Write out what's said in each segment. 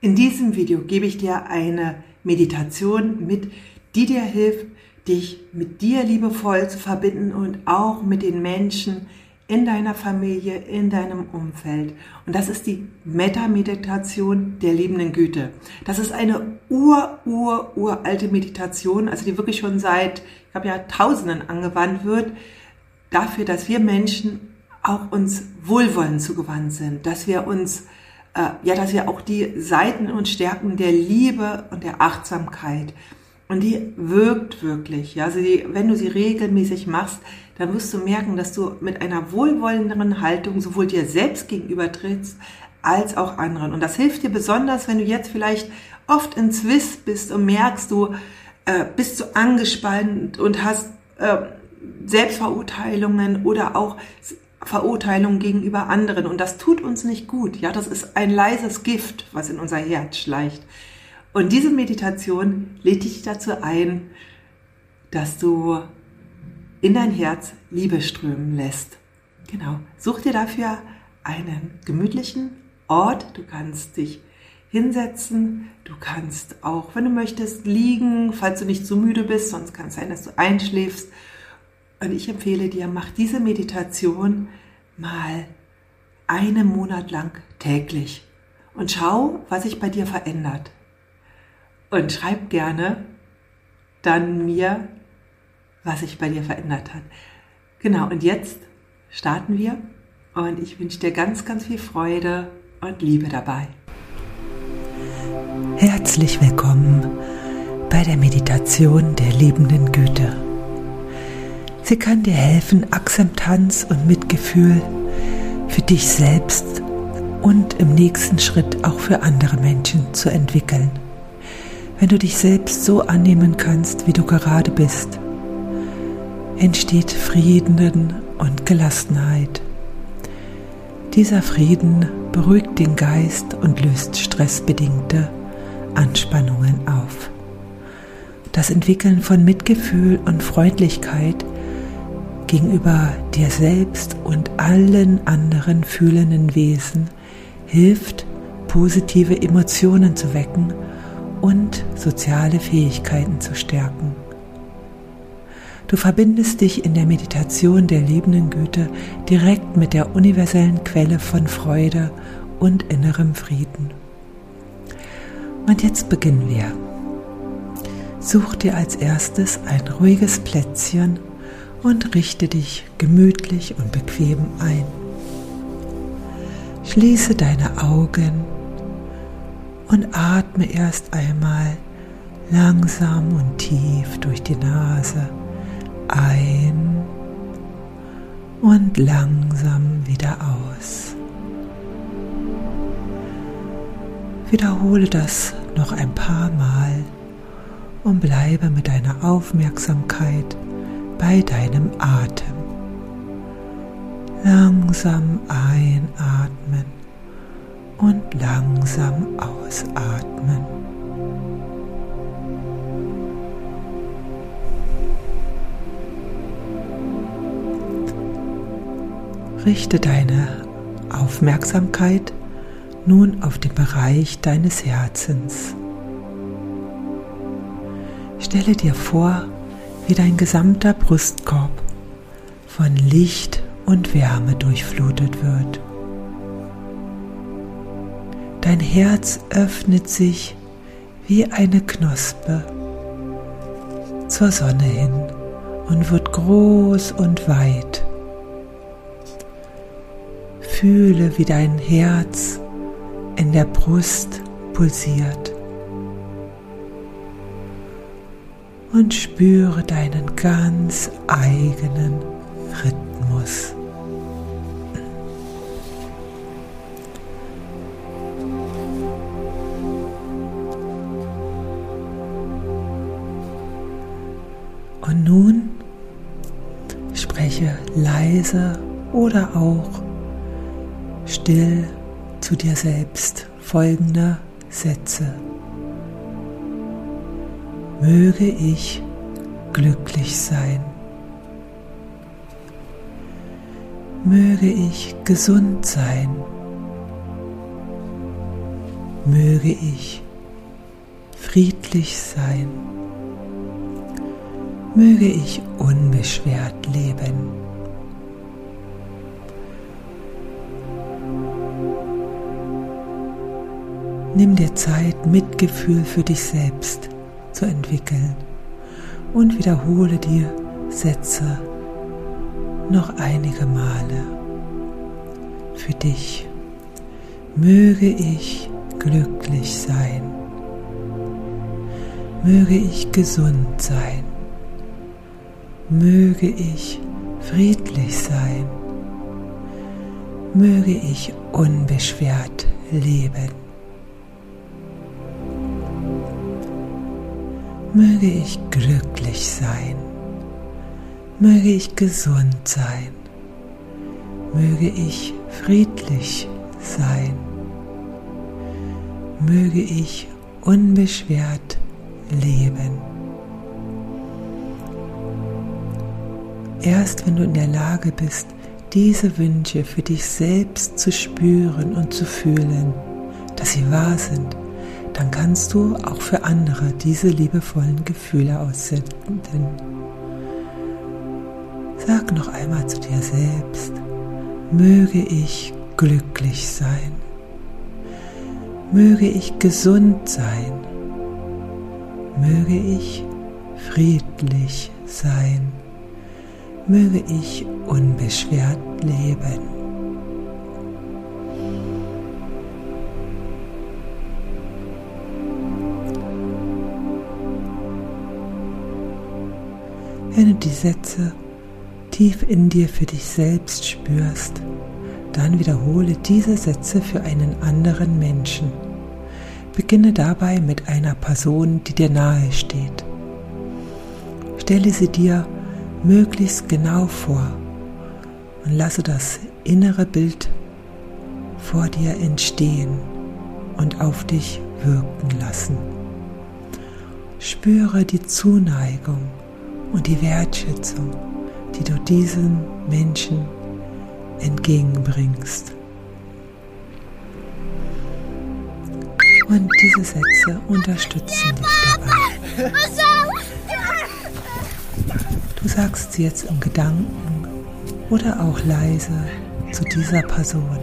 In diesem Video gebe ich dir eine Meditation mit, die dir hilft, dich mit dir liebevoll zu verbinden und auch mit den Menschen in deiner Familie, in deinem Umfeld. Und das ist die Metta-Meditation der liebenden Güte. Das ist eine ur, ur, uralte Meditation, also die wirklich schon seit, ich glaube, Jahrtausenden angewandt wird, dafür, dass wir Menschen auch uns Wohlwollen zugewandt sind, dass wir uns ja, dass wir auch die Seiten und Stärken der Liebe und der Achtsamkeit und die wirkt wirklich. Ja, also die, wenn du sie regelmäßig machst, dann wirst du merken, dass du mit einer wohlwollenderen Haltung sowohl dir selbst gegenüber trittst, als auch anderen. Und das hilft dir besonders, wenn du jetzt vielleicht oft in Swiss bist und merkst, du äh, bist so angespannt und hast äh, Selbstverurteilungen oder auch Verurteilung gegenüber anderen. Und das tut uns nicht gut. Ja, das ist ein leises Gift, was in unser Herz schleicht. Und diese Meditation lädt dich dazu ein, dass du in dein Herz Liebe strömen lässt. Genau. Such dir dafür einen gemütlichen Ort. Du kannst dich hinsetzen. Du kannst auch, wenn du möchtest, liegen, falls du nicht zu müde bist. Sonst kann es sein, dass du einschläfst. Und ich empfehle dir, mach diese Meditation mal einen Monat lang täglich und schau, was sich bei dir verändert. Und schreib gerne dann mir, was sich bei dir verändert hat. Genau, und jetzt starten wir und ich wünsche dir ganz, ganz viel Freude und Liebe dabei. Herzlich willkommen bei der Meditation der liebenden Güte. Sie kann dir helfen, Akzeptanz und Mitgefühl für dich selbst und im nächsten Schritt auch für andere Menschen zu entwickeln. Wenn du dich selbst so annehmen kannst, wie du gerade bist, entsteht Frieden und Gelassenheit. Dieser Frieden beruhigt den Geist und löst stressbedingte Anspannungen auf. Das Entwickeln von Mitgefühl und Freundlichkeit gegenüber dir selbst und allen anderen fühlenden Wesen hilft, positive Emotionen zu wecken und soziale Fähigkeiten zu stärken. Du verbindest dich in der Meditation der liebenden Güte direkt mit der universellen Quelle von Freude und innerem Frieden. Und jetzt beginnen wir. Such dir als erstes ein ruhiges Plätzchen und richte dich gemütlich und bequem ein. Schließe deine Augen und atme erst einmal langsam und tief durch die Nase ein und langsam wieder aus. Wiederhole das noch ein paar Mal und bleibe mit deiner Aufmerksamkeit bei deinem Atem. Langsam einatmen und langsam ausatmen. Richte deine Aufmerksamkeit nun auf den Bereich deines Herzens. Stelle dir vor, wie dein gesamter Brustkorb von Licht und Wärme durchflutet wird. Dein Herz öffnet sich wie eine Knospe zur Sonne hin und wird groß und weit. Fühle, wie dein Herz in der Brust pulsiert. Und spüre deinen ganz eigenen Rhythmus. Und nun spreche leise oder auch still zu dir selbst folgende Sätze möge ich glücklich sein. Möge ich gesund sein. möge ich friedlich sein, möge ich unbeschwert leben. Nimm dir Zeit, Mitgefühl für dich selbst zu entwickeln und wiederhole dir Sätze noch einige Male für dich. Möge ich glücklich sein. Möge ich gesund sein. Möge ich friedlich sein. Möge ich unbeschwert leben. Möge ich glücklich sein. Möge ich gesund sein. Möge ich friedlich sein. Möge ich unbeschwert leben. Erst wenn du in der Lage bist, diese Wünsche für dich selbst zu spüren und zu fühlen, dass sie wahr sind, dann kannst du auch für andere diese liebevollen Gefühle aussenden. Sag noch einmal zu dir selbst, möge ich glücklich sein, möge ich gesund sein, möge ich friedlich sein, möge ich unbeschwert leben. Wenn du die Sätze tief in dir für dich selbst spürst, dann wiederhole diese Sätze für einen anderen Menschen. Beginne dabei mit einer Person, die dir nahe steht. Stelle sie dir möglichst genau vor und lasse das innere Bild vor dir entstehen und auf dich wirken lassen. Spüre die Zuneigung und die Wertschätzung, die du diesem Menschen entgegenbringst. Und diese Sätze unterstützen dich dabei. Du sagst sie jetzt im Gedanken oder auch leise zu dieser Person,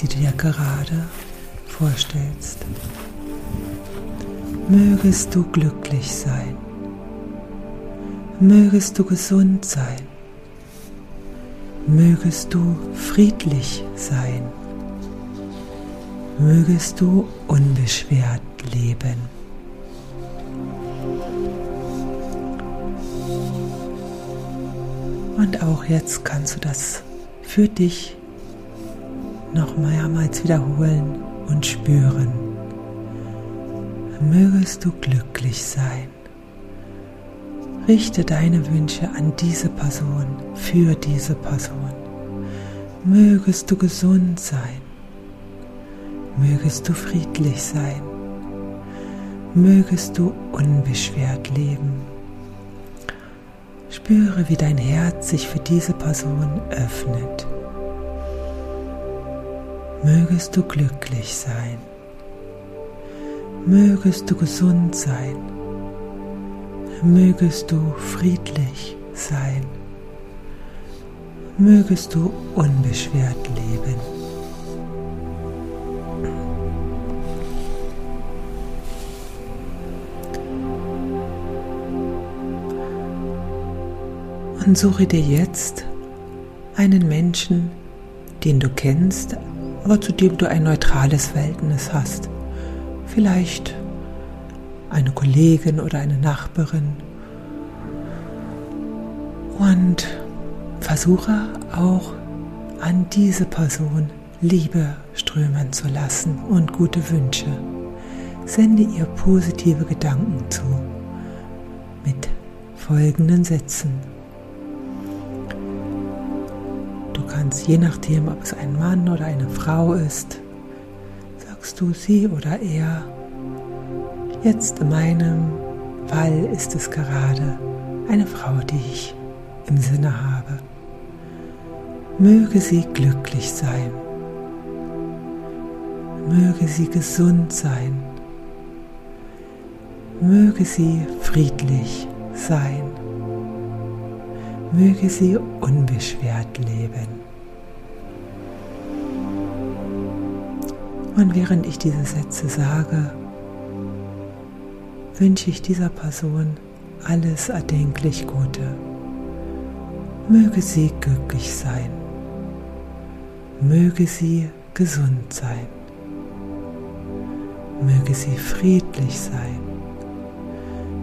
die du dir gerade vorstellst. Mögest du glücklich sein mögest du gesund sein, mögest du friedlich sein, mögest du unbeschwert leben. Und auch jetzt kannst du das für dich noch mehrmals wiederholen und spüren. Mögest du glücklich sein. Richte deine Wünsche an diese Person, für diese Person. Mögest du gesund sein. Mögest du friedlich sein. Mögest du unbeschwert leben. Spüre, wie dein Herz sich für diese Person öffnet. Mögest du glücklich sein. Mögest du gesund sein mögest du friedlich sein, mögest du unbeschwert leben. Und suche dir jetzt einen Menschen, den du kennst, aber zu dem du ein neutrales Verhältnis hast. Vielleicht eine Kollegin oder eine Nachbarin. Und versuche auch an diese Person Liebe strömen zu lassen und gute Wünsche. Sende ihr positive Gedanken zu mit folgenden Sätzen. Du kannst je nachdem, ob es ein Mann oder eine Frau ist, sagst du sie oder er Jetzt in meinem Fall ist es gerade eine Frau, die ich im Sinne habe. Möge sie glücklich sein. Möge sie gesund sein. Möge sie friedlich sein. Möge sie unbeschwert leben. Und während ich diese Sätze sage, wünsche ich dieser Person alles erdenklich Gute. Möge sie glücklich sein. Möge sie gesund sein. Möge sie friedlich sein.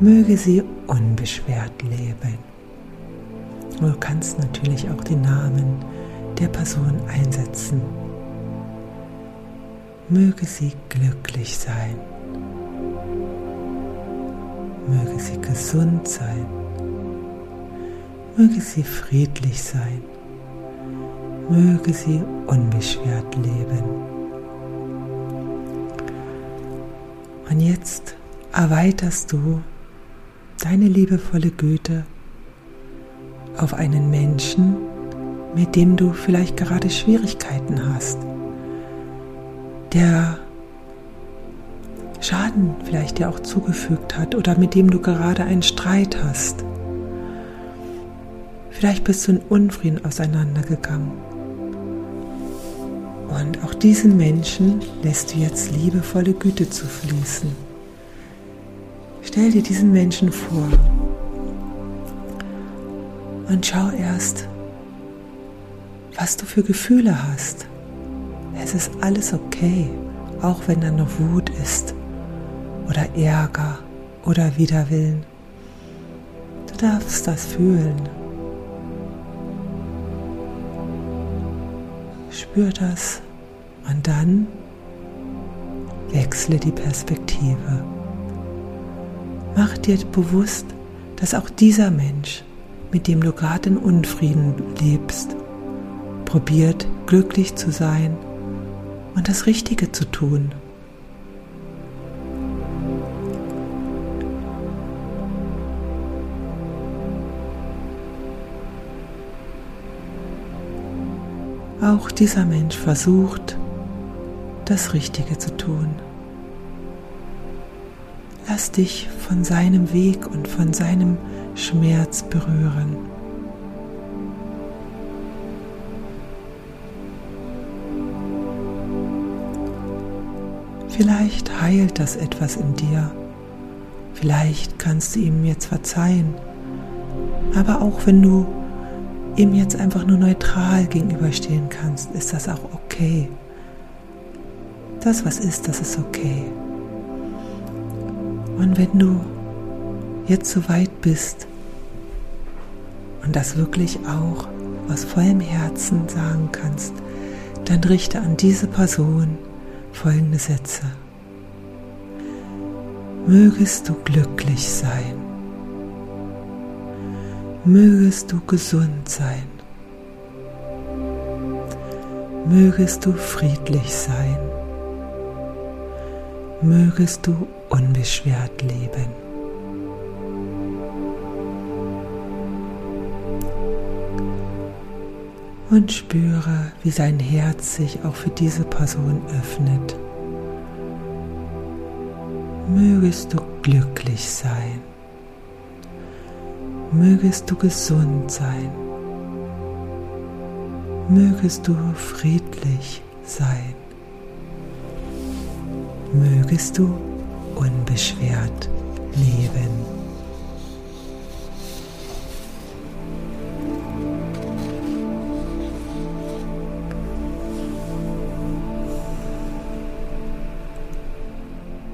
Möge sie unbeschwert leben. Du kannst natürlich auch den Namen der Person einsetzen. Möge sie glücklich sein. Möge sie gesund sein. Möge sie friedlich sein. Möge sie unbeschwert leben. Und jetzt erweiterst du deine liebevolle Güte auf einen Menschen, mit dem du vielleicht gerade Schwierigkeiten hast, der Schaden vielleicht dir auch zugefügt hat oder mit dem du gerade einen Streit hast. Vielleicht bist du in Unfrieden auseinandergegangen. Und auch diesen Menschen lässt du jetzt liebevolle Güte zufließen. Stell dir diesen Menschen vor und schau erst, was du für Gefühle hast. Es ist alles okay, auch wenn da noch Wut ist oder Ärger oder Widerwillen. Du darfst das fühlen. Spür das und dann wechsle die Perspektive. Mach dir bewusst, dass auch dieser Mensch, mit dem du gerade in Unfrieden lebst, probiert glücklich zu sein und das Richtige zu tun. Auch dieser Mensch versucht, das Richtige zu tun. Lass dich von seinem Weg und von seinem Schmerz berühren. Vielleicht heilt das etwas in dir. Vielleicht kannst du ihm jetzt verzeihen. Aber auch wenn du ihm jetzt einfach nur neutral gegenüberstehen kannst, ist das auch okay. Das, was ist, das ist okay. Und wenn du jetzt so weit bist und das wirklich auch aus vollem Herzen sagen kannst, dann richte an diese Person folgende Sätze. Mögest du glücklich sein mögest du gesund sein, mögest du friedlich sein, mögest du unbeschwert leben. Und spüre, wie sein Herz sich auch für diese Person öffnet. Mögest du glücklich sein mögest du gesund sein, mögest du friedlich sein, mögest du unbeschwert leben.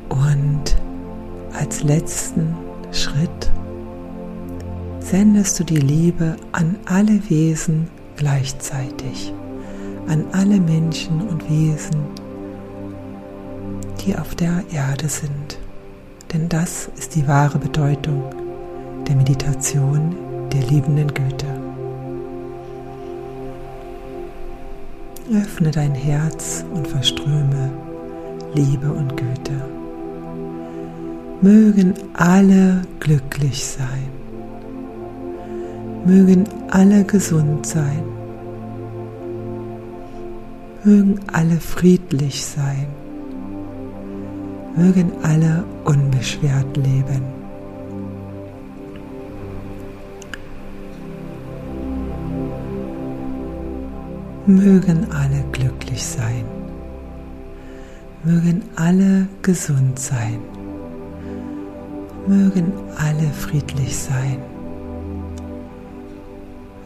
Und als letzten sendest du die Liebe an alle Wesen gleichzeitig, an alle Menschen und Wesen, die auf der Erde sind. Denn das ist die wahre Bedeutung der Meditation der liebenden Güte. Öffne dein Herz und verströme Liebe und Güte. Mögen alle glücklich sein mögen alle gesund sein, mögen alle friedlich sein, Mögen alle unbeschwert leben. Mögen alle glücklich sein. Mögen alle gesund sein. Mögen alle friedlich sein.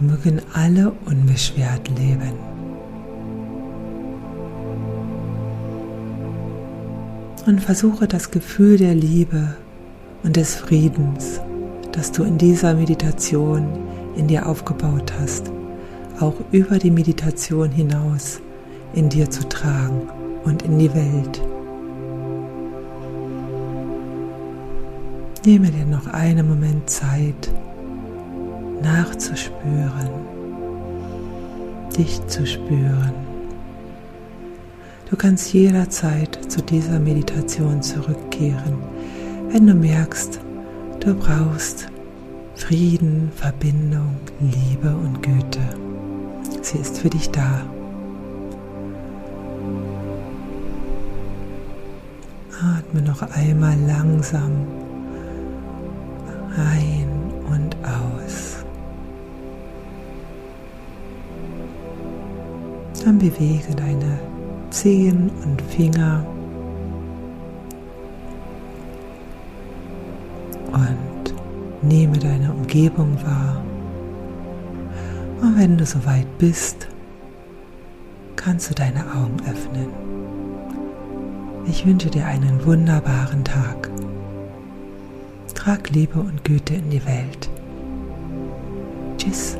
Mögen alle unbeschwert leben. Und versuche das Gefühl der Liebe und des Friedens, das du in dieser Meditation in dir aufgebaut hast, auch über die Meditation hinaus in dir zu tragen und in die Welt. Nehme dir noch einen Moment Zeit, nachzuspüren, dich zu spüren. Du kannst jederzeit zu dieser Meditation zurückkehren, wenn du merkst, du brauchst Frieden, Verbindung, Liebe und Güte. Sie ist für dich da. Atme noch einmal langsam ein und aus. Dann bewege deine Zehen und Finger und nehme deine Umgebung wahr. Und wenn du soweit bist, kannst du deine Augen öffnen. Ich wünsche dir einen wunderbaren Tag. Trag Liebe und Güte in die Welt. Tschüss.